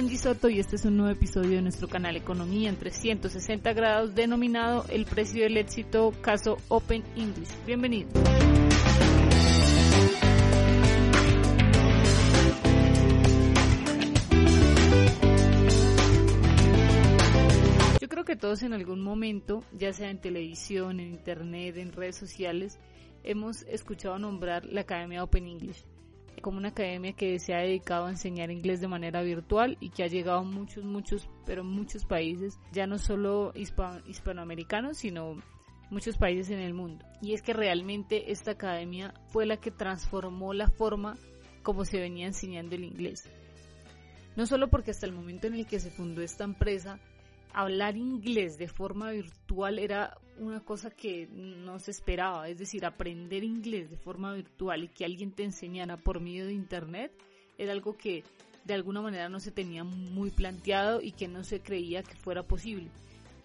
Angie Soto y este es un nuevo episodio de nuestro canal Economía en 360 grados denominado El precio del éxito caso Open English. Bienvenido. Yo creo que todos en algún momento, ya sea en televisión, en internet, en redes sociales, hemos escuchado nombrar la Academia Open English como una academia que se ha dedicado a enseñar inglés de manera virtual y que ha llegado a muchos, muchos, pero muchos países, ya no solo hispanoamericanos, sino muchos países en el mundo. Y es que realmente esta academia fue la que transformó la forma como se venía enseñando el inglés. No solo porque hasta el momento en el que se fundó esta empresa hablar inglés de forma virtual era una cosa que no se esperaba, es decir, aprender inglés de forma virtual y que alguien te enseñara por medio de internet era algo que de alguna manera no se tenía muy planteado y que no se creía que fuera posible.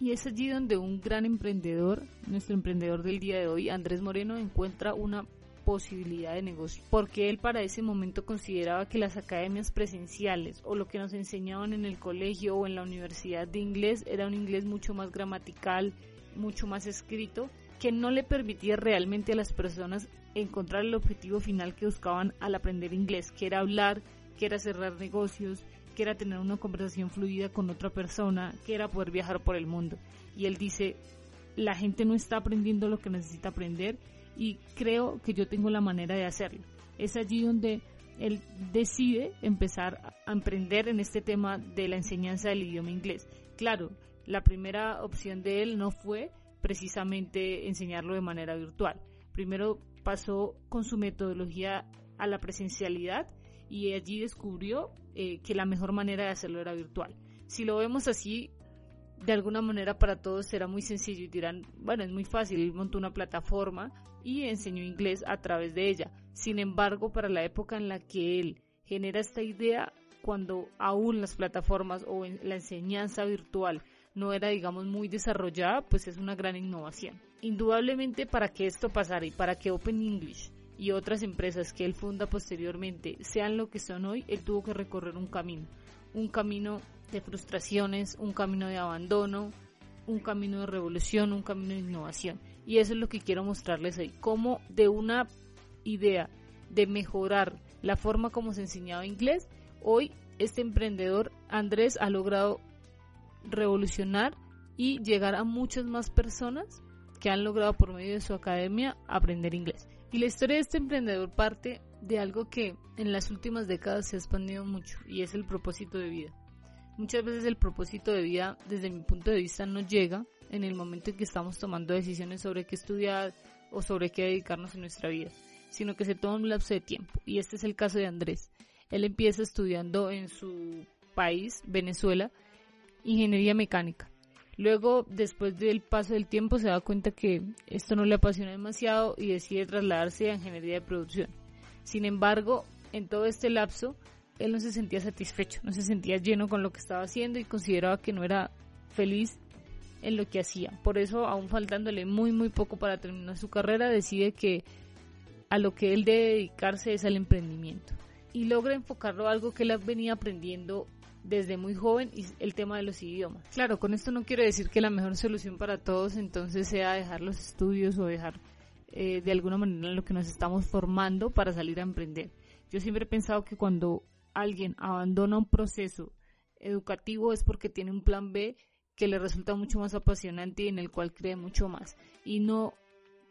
Y es allí donde un gran emprendedor, nuestro emprendedor del día de hoy, Andrés Moreno, encuentra una posibilidad de negocio, porque él para ese momento consideraba que las academias presenciales o lo que nos enseñaban en el colegio o en la universidad de inglés era un inglés mucho más gramatical, mucho más escrito, que no le permitía realmente a las personas encontrar el objetivo final que buscaban al aprender inglés, que era hablar, que era cerrar negocios, que era tener una conversación fluida con otra persona, que era poder viajar por el mundo. Y él dice, la gente no está aprendiendo lo que necesita aprender y creo que yo tengo la manera de hacerlo. Es allí donde él decide empezar a emprender en este tema de la enseñanza del idioma inglés. Claro, la primera opción de él no fue precisamente enseñarlo de manera virtual. Primero pasó con su metodología a la presencialidad y allí descubrió eh, que la mejor manera de hacerlo era virtual. Si lo vemos así, de alguna manera para todos será muy sencillo y dirán, bueno, es muy fácil, él montó una plataforma y enseñó inglés a través de ella. Sin embargo, para la época en la que él genera esta idea, cuando aún las plataformas o la enseñanza virtual no era, digamos, muy desarrollada, pues es una gran innovación. Indudablemente para que esto pasara y para que Open English y otras empresas que él funda posteriormente sean lo que son hoy, él tuvo que recorrer un camino, un camino de frustraciones, un camino de abandono, un camino de revolución, un camino de innovación. Y eso es lo que quiero mostrarles hoy, cómo de una idea de mejorar la forma como se enseñaba inglés, hoy este emprendedor Andrés ha logrado revolucionar y llegar a muchas más personas que han logrado por medio de su academia aprender inglés. Y la historia de este emprendedor parte de algo que en las últimas décadas se ha expandido mucho y es el propósito de vida. Muchas veces el propósito de vida, desde mi punto de vista, no llega en el momento en que estamos tomando decisiones sobre qué estudiar o sobre qué dedicarnos en nuestra vida, sino que se toma un lapso de tiempo. Y este es el caso de Andrés. Él empieza estudiando en su país, Venezuela, ingeniería mecánica. Luego, después del paso del tiempo, se da cuenta que esto no le apasiona demasiado y decide trasladarse a ingeniería de producción. Sin embargo, en todo este lapso, él no se sentía satisfecho, no se sentía lleno con lo que estaba haciendo y consideraba que no era feliz en lo que hacía. Por eso, aún faltándole muy muy poco para terminar su carrera, decide que a lo que él debe dedicarse es al emprendimiento y logra enfocarlo a algo que él venía aprendiendo desde muy joven y el tema de los idiomas. Claro, con esto no quiero decir que la mejor solución para todos entonces sea dejar los estudios o dejar eh, de alguna manera lo que nos estamos formando para salir a emprender. Yo siempre he pensado que cuando alguien abandona un proceso educativo es porque tiene un plan B que le resulta mucho más apasionante y en el cual cree mucho más. Y no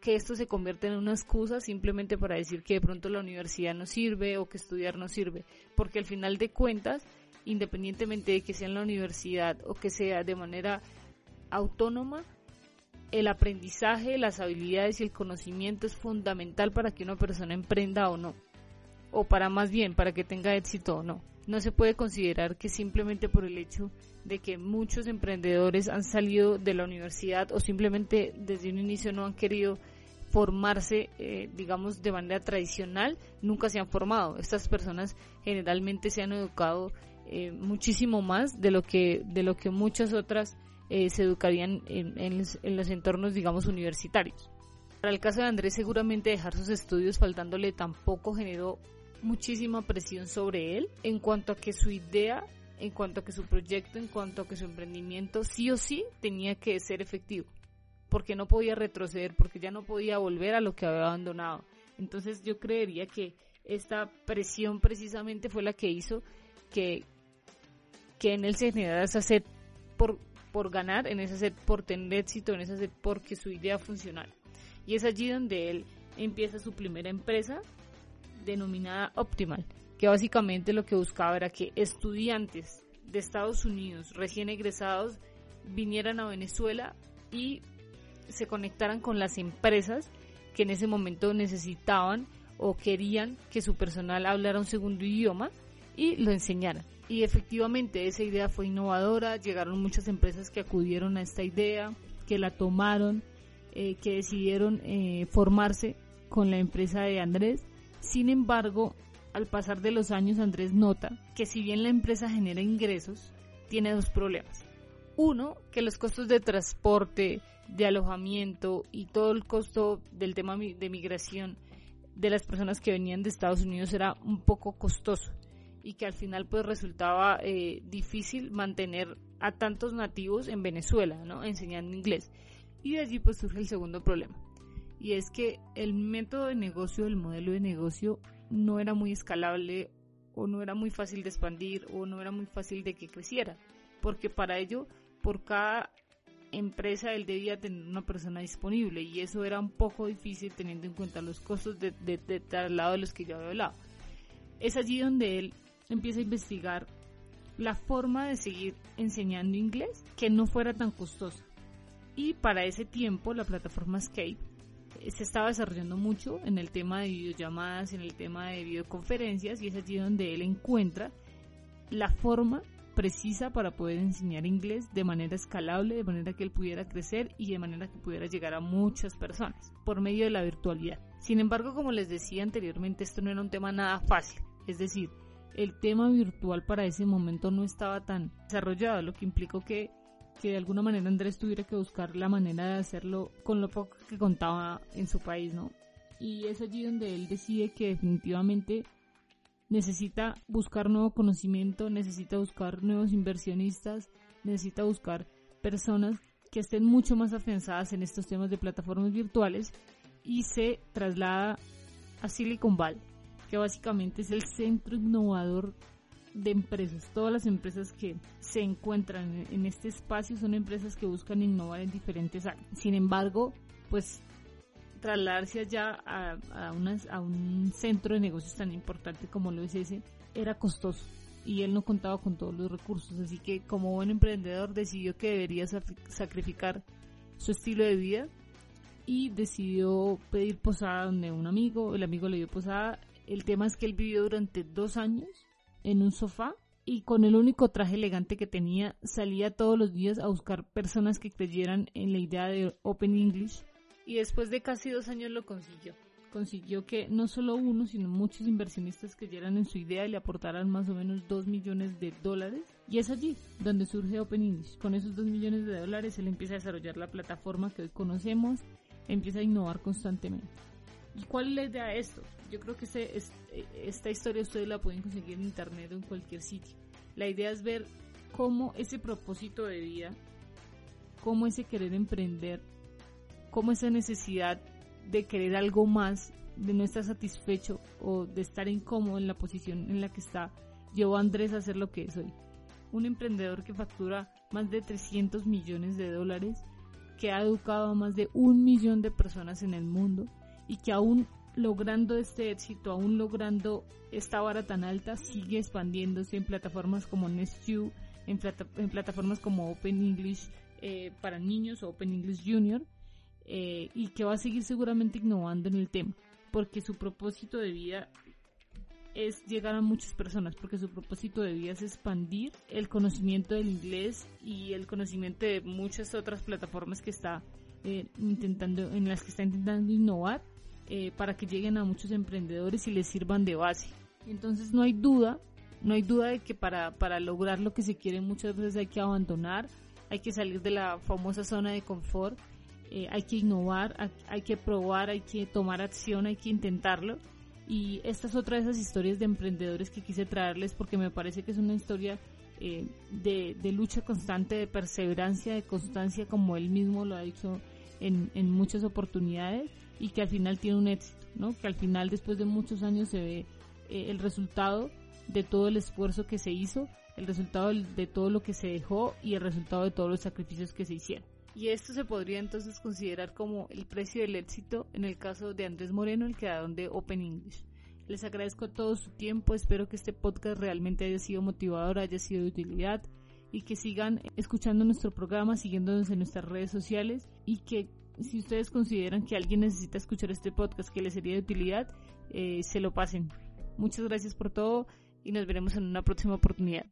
que esto se convierta en una excusa simplemente para decir que de pronto la universidad no sirve o que estudiar no sirve. Porque al final de cuentas, independientemente de que sea en la universidad o que sea de manera autónoma, el aprendizaje, las habilidades y el conocimiento es fundamental para que una persona emprenda o no o para más bien para que tenga éxito o no. No se puede considerar que simplemente por el hecho de que muchos emprendedores han salido de la universidad o simplemente desde un inicio no han querido formarse, eh, digamos, de manera tradicional, nunca se han formado. Estas personas generalmente se han educado eh, muchísimo más de lo que, de lo que muchas otras eh, se educarían en, en los entornos, digamos, universitarios. Para el caso de Andrés, seguramente dejar sus estudios faltándole tampoco generó muchísima presión sobre él en cuanto a que su idea en cuanto a que su proyecto, en cuanto a que su emprendimiento sí o sí tenía que ser efectivo, porque no podía retroceder, porque ya no podía volver a lo que había abandonado. Entonces yo creería que esta presión precisamente fue la que hizo que, que en él se generara esa sed por, por ganar, en esa sed por tener éxito, en esa sed porque su idea funcionara. Y es allí donde él empieza su primera empresa denominada Optimal, que básicamente lo que buscaba era que estudiantes de Estados Unidos recién egresados vinieran a Venezuela y se conectaran con las empresas que en ese momento necesitaban o querían que su personal hablara un segundo idioma y lo enseñara. Y efectivamente esa idea fue innovadora, llegaron muchas empresas que acudieron a esta idea, que la tomaron, eh, que decidieron eh, formarse con la empresa de Andrés. Sin embargo, al pasar de los años Andrés nota que si bien la empresa genera ingresos, tiene dos problemas. Uno, que los costos de transporte, de alojamiento y todo el costo del tema de migración de las personas que venían de Estados Unidos era un poco costoso y que al final pues resultaba eh, difícil mantener a tantos nativos en Venezuela, ¿no? Enseñando inglés. Y de allí pues surge el segundo problema. Y es que el método de negocio, el modelo de negocio no era muy escalable o no era muy fácil de expandir o no era muy fácil de que creciera. Porque para ello, por cada empresa él debía tener una persona disponible y eso era un poco difícil teniendo en cuenta los costos de, de, de traslado de los que yo había hablado. Es allí donde él empieza a investigar la forma de seguir enseñando inglés que no fuera tan costosa. Y para ese tiempo la plataforma Skype se estaba desarrollando mucho en el tema de videollamadas, en el tema de videoconferencias y es allí donde él encuentra la forma precisa para poder enseñar inglés de manera escalable, de manera que él pudiera crecer y de manera que pudiera llegar a muchas personas por medio de la virtualidad. Sin embargo, como les decía anteriormente, esto no era un tema nada fácil, es decir, el tema virtual para ese momento no estaba tan desarrollado, lo que implicó que, que de alguna manera Andrés tuviera que buscar la manera de hacerlo con lo poco que contaba en su país, ¿no? Y es allí donde él decide que definitivamente necesita buscar nuevo conocimiento, necesita buscar nuevos inversionistas, necesita buscar personas que estén mucho más afianzadas en estos temas de plataformas virtuales y se traslada a Silicon Valley, que básicamente es el centro innovador de empresas. Todas las empresas que se encuentran en este espacio son empresas que buscan innovar en diferentes áreas. Sin embargo, pues trasladarse allá a, a, un centro de negocios tan importante como lo es ese era costoso y él no contaba con todos los recursos, así que como buen emprendedor decidió que debería sacrificar su estilo de vida y decidió pedir posada donde un amigo, el amigo le dio posada, el tema es que él vivió durante dos años en un sofá y con el único traje elegante que tenía salía todos los días a buscar personas que creyeran en la idea de Open English y después de casi dos años lo consiguió. Consiguió que no solo uno, sino muchos inversionistas creyeran en su idea y le aportaran más o menos dos millones de dólares. Y es allí donde surge Open English. Con esos dos millones de dólares él empieza a desarrollar la plataforma que hoy conocemos, empieza a innovar constantemente. ¿Y cuál es la idea de esto? Yo creo que este, esta historia ustedes la pueden conseguir en internet o en cualquier sitio. La idea es ver cómo ese propósito de vida, cómo ese querer emprender cómo esa necesidad de querer algo más, de no estar satisfecho o de estar incómodo en la posición en la que está, llevó a Andrés a ser lo que es hoy. Un emprendedor que factura más de 300 millones de dólares, que ha educado a más de un millón de personas en el mundo y que aún logrando este éxito, aún logrando esta vara tan alta, sigue expandiéndose en plataformas como NestU, en, en plataformas como Open English eh, para niños o Open English Junior eh, y que va a seguir seguramente innovando en el tema, porque su propósito de vida es llegar a muchas personas, porque su propósito de vida es expandir el conocimiento del inglés y el conocimiento de muchas otras plataformas que está eh, intentando, en las que está intentando innovar eh, para que lleguen a muchos emprendedores y les sirvan de base. Entonces no hay duda, no hay duda de que para, para lograr lo que se quiere muchas veces hay que abandonar, hay que salir de la famosa zona de confort eh, hay que innovar, hay que probar, hay que tomar acción, hay que intentarlo. Y esta es otra de esas historias de emprendedores que quise traerles porque me parece que es una historia eh, de, lucha constante, de perseverancia, de constancia, como él mismo lo ha dicho en, en muchas oportunidades, y que al final tiene un éxito, ¿no? Que al final, después de muchos años, se ve eh, el resultado de todo el esfuerzo que se hizo, el resultado de todo lo que se dejó y el resultado de todos los sacrificios que se hicieron. Y esto se podría entonces considerar como el precio del éxito en el caso de Andrés Moreno, el creador de Open English. Les agradezco todo su tiempo, espero que este podcast realmente haya sido motivador, haya sido de utilidad y que sigan escuchando nuestro programa, siguiéndonos en nuestras redes sociales y que si ustedes consideran que alguien necesita escuchar este podcast que les sería de utilidad, eh, se lo pasen. Muchas gracias por todo y nos veremos en una próxima oportunidad.